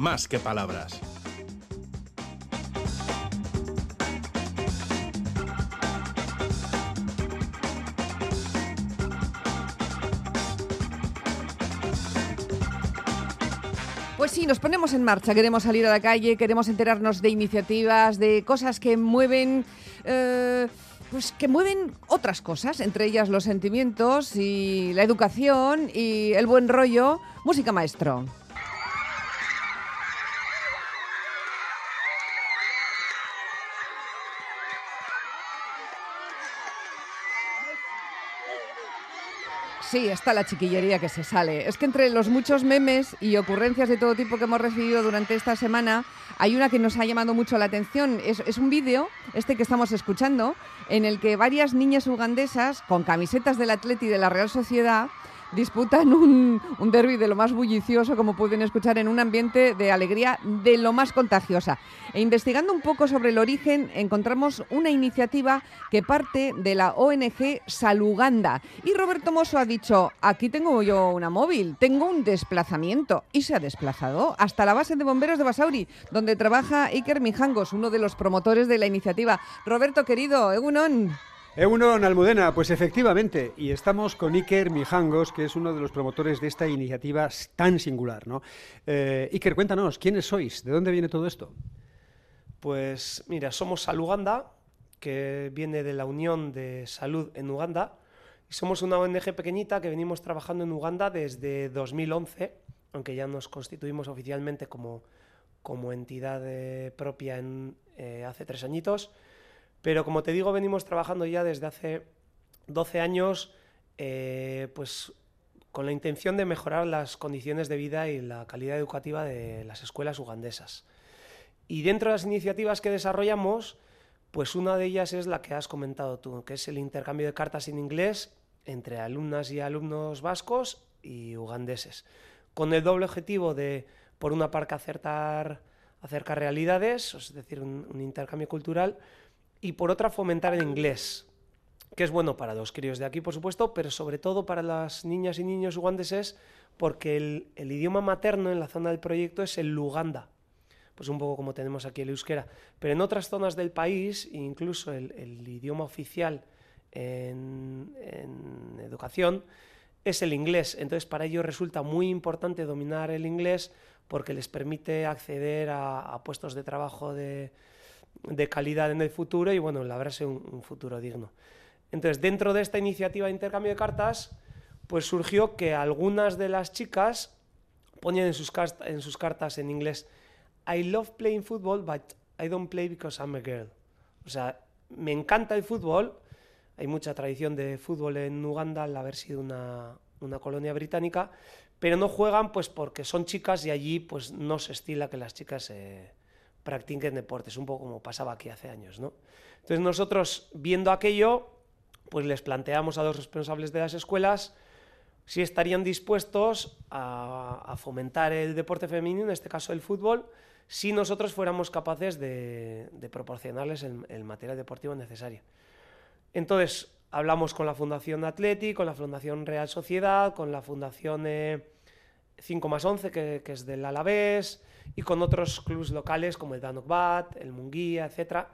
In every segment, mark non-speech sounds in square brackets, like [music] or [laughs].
más que palabras. Pues sí, nos ponemos en marcha, queremos salir a la calle, queremos enterarnos de iniciativas, de cosas que mueven... eh, pues que mueven otras cosas, entre ellas los sentimientos y la educación y el buen rollo. Música maestro. Sí, está la chiquillería que se sale. Es que entre los muchos memes y ocurrencias de todo tipo que hemos recibido durante esta semana, hay una que nos ha llamado mucho la atención. Es, un vídeo, este que estamos escuchando, en el que varias niñas ugandesas con camisetas del Atleti de la Real Sociedad disputan un, un derby de lo más bullicioso, como pueden escuchar, en un ambiente de alegría de lo más contagiosa. E investigando un poco sobre el origen, encontramos una iniciativa que parte de la ONG Saluganda. Y Roberto Mosso ha dicho, aquí tengo yo una móvil, tengo un desplazamiento. Y se ha desplazado hasta la base de bomberos de Basauri, donde trabaja Iker Mijangos, uno de los promotores de la iniciativa. Roberto, querido, Egunon. Eunon Almudena, pues efectivamente, y estamos con Iker Mijangos, que es uno de los promotores de esta iniciativa tan singular, ¿no? Eh, Iker, cuéntanos, ¿quiénes sois? ¿De dónde viene todo esto? Pues mira, somos Saluganda, que viene de la Unión de Salud en Uganda, y somos una ONG pequeñita que venimos trabajando en Uganda desde 2011, aunque ya nos constituimos oficialmente como, como entidad eh, propia en, eh, hace tres añitos. Pero como te digo, venimos trabajando ya desde hace 12 años, eh, pues con la intención de mejorar las condiciones de vida y la calidad educativa de las escuelas ugandesas. Y dentro de las iniciativas que desarrollamos, pues una de ellas es la que has comentado tú, que es el intercambio de cartas en inglés entre alumnas y alumnos vascos y ugandeses, con el doble objetivo de, por una parte, acertar, acercar realidades, es decir, un, un intercambio cultural, y por otra fomentar el inglés, que es bueno para los críos de aquí, por supuesto, pero sobre todo para las niñas y niños ugandeses, porque el, el idioma materno en la zona del proyecto es el luganda, pues un poco como tenemos aquí el euskera, pero en otras zonas del país, incluso el, el idioma oficial en, educación es el inglés, entonces para ellos resulta muy importante dominar el inglés porque les permite acceder a, a puestos de trabajo de, de calidad en el futuro y bueno, labrarse un, un, futuro digno. Entonces, dentro de esta iniciativa de intercambio de cartas, pues surgió que algunas de las chicas ponían en sus, en sus cartas en inglés I love playing football, but I don't play because I'm a girl. O sea, me encanta el fútbol. Hay mucha tradición de fútbol en Uganda al haber sido una, una colonia británica, pero no juegan pues porque son chicas y allí pues no se estila que las chicas eh, practiquen deportes, un poco como pasaba aquí hace años, ¿no? Entonces nosotros, viendo aquello, pues les planteamos a los responsables de las escuelas si estarían dispuestos a, fomentar el deporte femenino, en este caso el fútbol, si nosotros fuéramos capaces de, proporcionarles el, el, material deportivo necesario. Entonces, hablamos con la Fundación Atleti, con la Fundación Real Sociedad, con la Fundación eh, 5 más 11, que, que es del Alavés, y con otros clubes locales como el Danokbat, el Munguía, etc.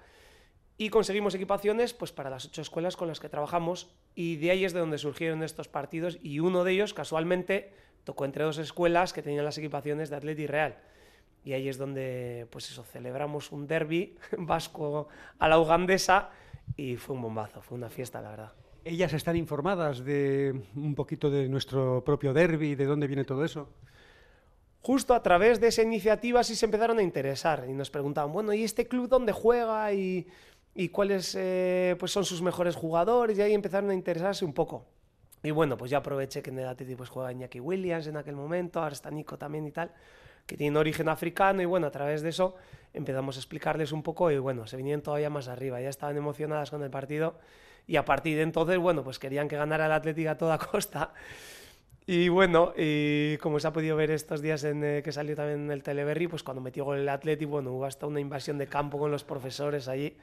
Y conseguimos equipaciones pues, para las ocho escuelas con las que trabajamos y de ahí es de donde surgieron estos partidos y uno de ellos casualmente tocó entre dos escuelas que tenían las equipaciones de Atleti Real. Y ahí es donde pues eso, celebramos un derby [laughs] vasco a la ugandesa y fue un bombazo, fue una fiesta la verdad. ¿Ellas están informadas de un poquito de nuestro propio derby, de dónde viene todo eso? justo a través de esa iniciativa sí se empezaron a interesar y nos preguntaban, bueno, ¿y este club dónde juega? Y, cuáles eh, pues son sus mejores jugadores y ahí empezaron a interesarse un poco. Y bueno, pues ya aproveché que en el Atleti pues juega Iñaki Williams en aquel momento, ahora está Nico también y tal, que tiene origen africano y bueno, a través de eso empezamos a explicarles un poco y bueno, se vinieron todavía más arriba, ya estaban emocionadas con el partido y a partir de entonces, bueno, pues querían que ganara el Atlético a toda [laughs] costa. Y bueno, y como se ha podido ver estos días en eh, que salió también el Teleberry, pues cuando metió gol el Atleti, bueno, hubo hasta una invasión de campo con los profesores allí.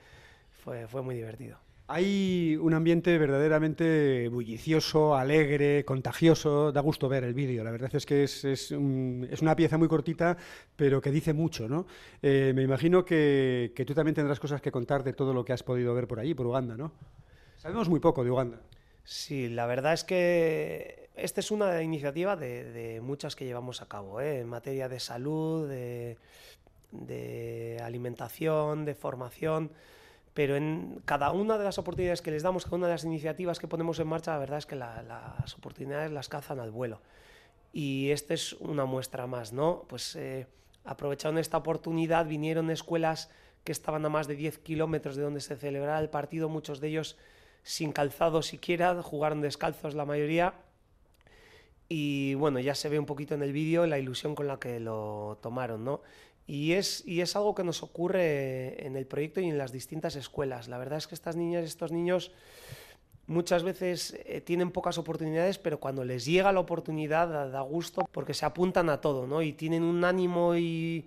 Fue, muy divertido. Hay un ambiente verdaderamente bullicioso, alegre, contagioso. Da gusto ver el vídeo. La verdad es que es, una pieza muy cortita, pero que dice mucho, ¿no? Eh, me imagino que, tú también tendrás cosas que contar de todo lo que has podido ver por allí, por Uganda, ¿no? Sabemos muy poco de Uganda. Sí, la verdad es que esta es una iniciativa de, muchas que llevamos a cabo, ¿eh? en materia de salud, de alimentación, de formación pero en cada una de las oportunidades que les damos, cada una de las iniciativas que ponemos en marcha, la verdad es que las oportunidades las cazan al vuelo. Y esta es una muestra más, ¿no? Pues eh, aprovecharon esta oportunidad, vinieron escuelas que estaban a más de 10 kilómetros de donde se celebraba el partido, muchos de ellos sin calzado siquiera, jugaron descalzos la mayoría. Y bueno, ya se ve un poquito en el vídeo la ilusión con la que lo tomaron, ¿no? Y es, y es algo que nos ocurre en el proyecto y en las distintas escuelas. La verdad es que estas niñas estos niños muchas veces eh, tienen pocas oportunidades, pero cuando les llega la oportunidad da, gusto porque se apuntan a todo, ¿no? Y tienen un ánimo y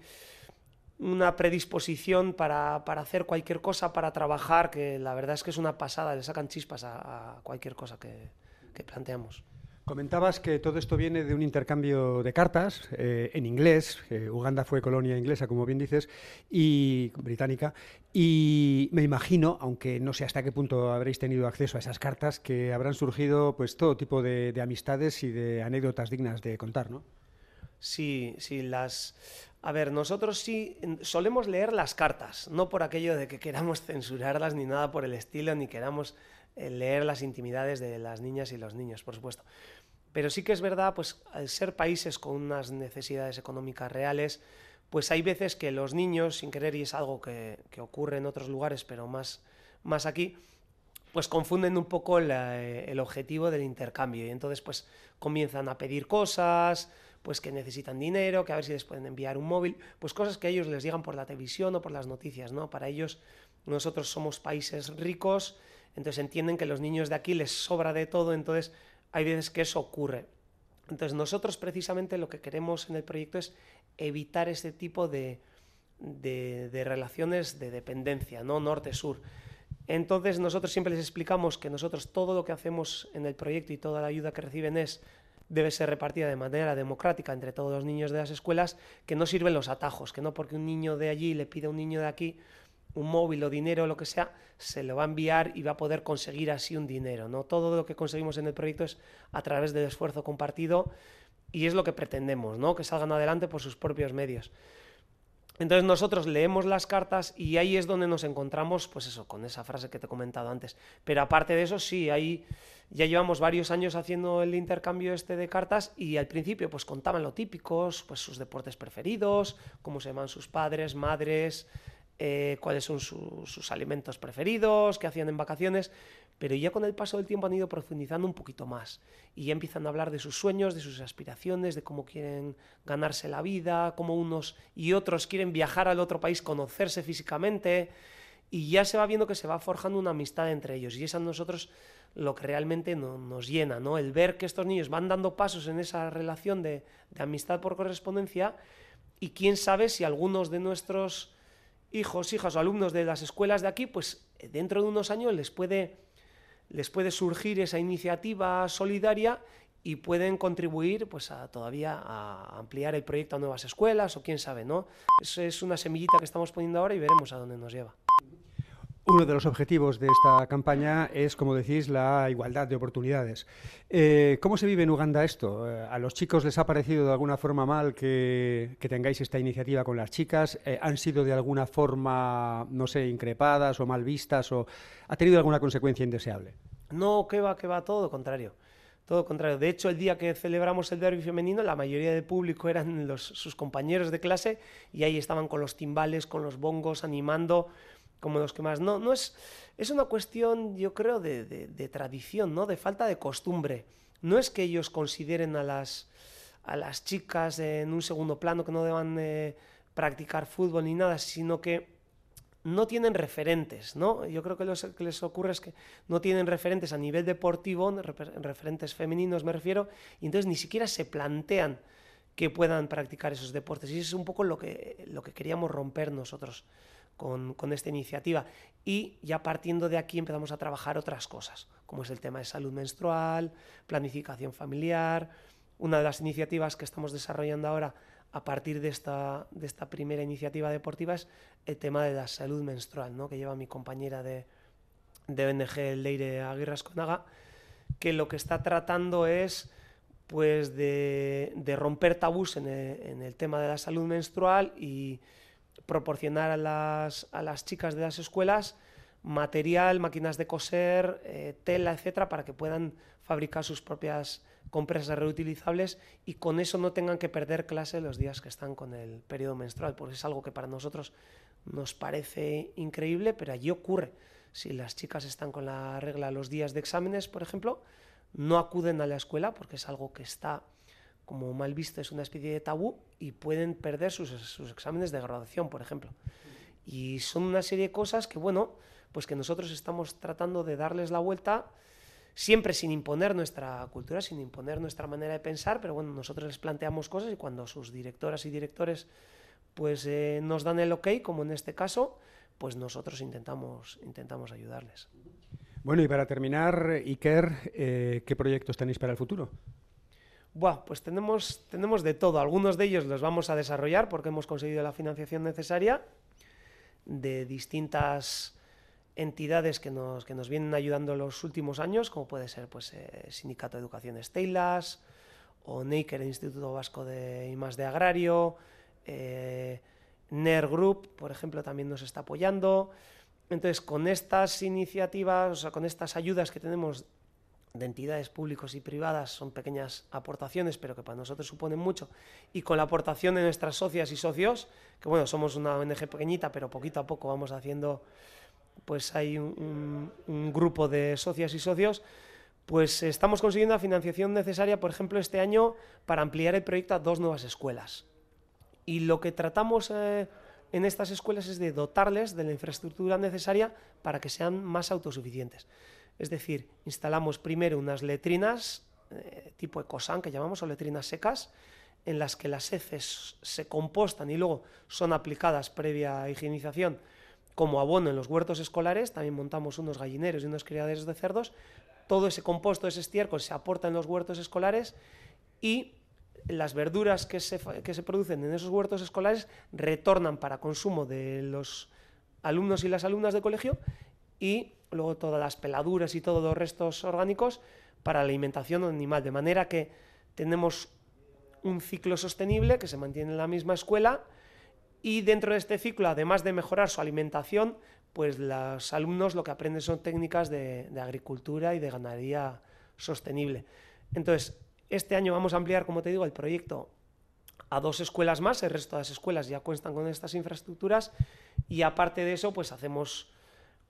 una predisposición para, hacer cualquier cosa, para trabajar, que la verdad es que es una pasada, le sacan chispas a, cualquier cosa que planteamos. Comentabas que todo esto viene de un intercambio de cartas eh, en inglés. Uganda fue colonia inglesa, como bien dices, y británica. Y me imagino, aunque no sé hasta qué punto habréis tenido acceso a esas cartas, que habrán surgido pues todo tipo de, amistades y de anécdotas dignas de contar, ¿no? Sí, sí, las. A ver, nosotros sí solemos leer las cartas, no por aquello de que queramos censurarlas ni nada por el estilo, ni queramos eh, leer las intimidades de las niñas y los niños, por supuesto. Pero sí que es verdad, pues al ser países con unas necesidades económicas reales, pues hay veces que los niños, sin querer, y es algo que, ocurre en otros lugares, pero más, más aquí, pues confunden un poco eh, el objetivo del intercambio y entonces pues comienzan a pedir cosas, pues que necesitan dinero, que a ver si les pueden enviar un móvil, pues cosas que ellos les llegan por la televisión o por las noticias, ¿no? Para ellos nosotros somos países ricos, entonces entienden que los niños de aquí les sobra de todo, entonces hay veces que eso ocurre. Entonces nosotros precisamente lo que queremos en el proyecto es evitar ese tipo de, relaciones de dependencia, ¿no? Norte-sur. Entonces nosotros siempre les explicamos que nosotros todo lo que hacemos en el proyecto y toda la ayuda que reciben es debe ser repartida de manera democrática entre todos los niños de las escuelas, que no sirven los atajos, que no porque un niño de allí le pide a un niño de aquí un móvil o dinero o lo que sea, se lo va a enviar y va a poder conseguir así un dinero. ¿no? Todo lo que conseguimos en el proyecto es a través del esfuerzo compartido y es lo que pretendemos, ¿no? que salgan adelante por sus propios medios. Entonces nosotros leemos las cartas y ahí es donde nos encontramos, pues eso, con esa frase que te he comentado antes. Pero aparte de eso, sí, ahí ya llevamos varios años haciendo el intercambio este de cartas y al principio pues contaban lo típicos, pues sus deportes preferidos, cómo se llaman sus padres, madres, eh, cuáles son sus alimentos preferidos, qué hacían en vacaciones, pero ya con el paso del tiempo han ido profundizando un poquito más y ya empiezan a hablar de sus sueños, de sus aspiraciones, de cómo quieren ganarse la vida, cómo unos y otros quieren viajar al otro país, conocerse físicamente y ya se va viendo que se va forjando una amistad entre ellos y es a nosotros lo que realmente nos llena, ¿no? El ver que estos niños van dando pasos en esa relación de amistad por correspondencia y quién sabe si algunos de nuestros hijos, hijas o alumnos de las escuelas de aquí, pues dentro de unos años les puede, les puede surgir esa iniciativa solidaria y pueden contribuir pues a todavía a ampliar el proyecto a nuevas escuelas o quién sabe, ¿no? Eso es una semillita que estamos poniendo ahora y veremos a dónde nos lleva. Uno de los objetivos de esta campaña es, como decís, la igualdad de oportunidades. Eh, ¿Cómo se vive en Uganda esto? Eh, ¿A los chicos les ha parecido de alguna forma mal que, tengáis esta iniciativa con las chicas? Eh, ¿Han sido de alguna forma, no sé, increpadas o mal vistas? ¿O ha tenido alguna consecuencia indeseable? No, que va, que va, todo contrario. Todo contrario. De hecho, el día que celebramos el derby femenino, la mayoría del público eran sus compañeros de clase y ahí estaban con los timbales, con los bongos, animando como los que más. No, no es, es una cuestión, yo creo, de, de, tradición, ¿no? De falta de costumbre. No es que ellos consideren a las, a las chicas en un segundo plano que no deban eh, practicar fútbol ni nada, sino que no tienen referentes, ¿no? Yo creo que lo que les ocurre es que no tienen referentes a nivel deportivo, referentes femeninos me refiero, y entonces ni siquiera se plantean que puedan practicar esos deportes. Y eso es un poco lo que, lo que queríamos romper nosotros con, con esta iniciativa. Y ya partiendo de aquí empezamos a trabajar otras cosas, como es el tema de salud menstrual, planificación familiar. Una de las iniciativas que estamos desarrollando ahora a partir de esta, de esta primera iniciativa deportiva es el tema de la salud menstrual, ¿no? que lleva mi compañera de, de ONG Leire Aguirre Asconaga, que lo que está tratando es pues de, de romper tabús en el, en el, tema de la salud menstrual y proporcionar a las, a las chicas de las escuelas material, máquinas de coser, eh, tela, etcétera, para que puedan fabricar sus propias compresas reutilizables y con eso no tengan que perder clase los días que están con el periodo menstrual, porque es algo que para nosotros nos parece increíble, pero allí ocurre. Si las chicas están con la regla los días de exámenes, por ejemplo, no acuden a la escuela porque es algo que está como mal visto, es una especie de tabú y pueden perder sus, sus exámenes de graduación, por ejemplo. Y son una serie de cosas que, bueno, pues que nosotros estamos tratando de darles la vuelta siempre sin imponer nuestra cultura, sin imponer nuestra manera de pensar, pero bueno, nosotros les planteamos cosas y cuando sus directoras y directores pues eh, nos dan el ok, como en este caso, pues nosotros intentamos, intentamos ayudarles. Bueno, y para terminar, Iker, eh, ¿qué proyectos tenéis para el futuro? Buah, pues tenemos, tenemos de todo. Algunos de ellos los vamos a desarrollar porque hemos conseguido la financiación necesaria de distintas entidades que nos, que nos vienen ayudando los últimos años, como puede ser pues, eh, Sindicato de Educación Estelas o el Instituto Vasco de I de Agrario, eh, NER Group, por ejemplo, también nos está apoyando. Entonces, con estas iniciativas, o sea, con estas ayudas que tenemos de entidades públicas y privadas, son pequeñas aportaciones, pero que para nosotros suponen mucho, y con la aportación de nuestras socias y socios, que bueno, somos una ONG pequeñita, pero poquito a poco vamos haciendo pues hay un, un, grupo de socias y socios, pues estamos consiguiendo la financiación necesaria, por ejemplo, este año para ampliar el proyecto a dos nuevas escuelas. Y lo que tratamos eh, en estas escuelas es de dotarles de la infraestructura necesaria para que sean más autosuficientes. Es decir, instalamos primero unas letrinas eh, tipo ecosan, que llamamos, o letrinas secas, en las que las heces se compostan y luego son aplicadas previa higienización como abono en los huertos escolares, también montamos unos gallineros y unos criaderos de cerdos. Todo ese composto, ese estiércol se aporta en los huertos escolares y las verduras que se, que se producen en esos huertos escolares retornan para consumo de los alumnos y las alumnas de colegio y luego todas las peladuras y todos los restos orgánicos para la alimentación animal. De manera que tenemos un ciclo sostenible que se mantiene en la misma escuela y dentro de este ciclo, además de mejorar su alimentación, pues los alumnos lo que aprenden son técnicas de, de agricultura y de ganadería sostenible. Entonces, este año vamos a ampliar, como te digo, el proyecto a dos escuelas más, el resto de las escuelas ya cuentan con estas infraestructuras y aparte de eso, pues hacemos,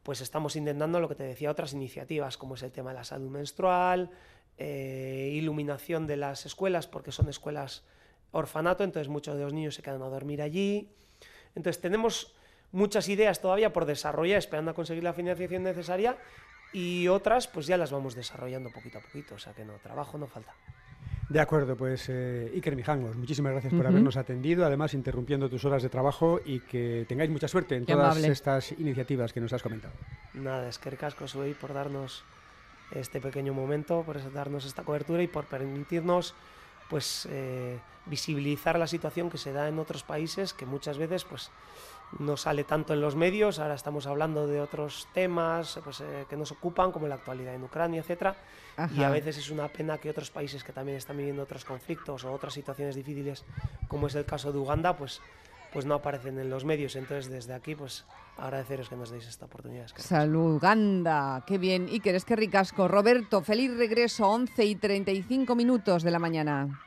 pues estamos intentando lo que te decía, otras iniciativas, como es el tema de la salud menstrual, eh, iluminación de las escuelas, porque son escuelas orfanato, entonces muchos de los niños se quedan a dormir allí, entonces tenemos muchas ideas todavía por desarrollar, esperando a conseguir la financiación necesaria y otras pues ya las vamos desarrollando poquito a poquito, o sea que no, trabajo no falta. De acuerdo, pues eh, Iker Mijangos, muchísimas gracias por uh -huh. habernos atendido, además interrumpiendo tus horas de trabajo y que tengáis mucha suerte en Qué todas amable. estas iniciativas que nos has comentado. Nada, es que ricasco soy por darnos este pequeño momento, por darnos esta cobertura y por permitirnos pues eh, visibilizar la situación que se da en otros países que muchas veces pues no sale tanto en los medios. Ahora estamos hablando de otros temas pues, eh, que nos ocupan como la actualidad en Ucrania etcétera. Y a veces es una pena que otros países que también están viviendo otros conflictos o otras situaciones difíciles como es el caso de Uganda pues pues no aparecen en los medios. Entonces desde aquí pues agradeceros que nos deis esta oportunidad Salud Uganda qué bien. Iker es que ricasco. Roberto feliz regreso 11 y 35 minutos de la mañana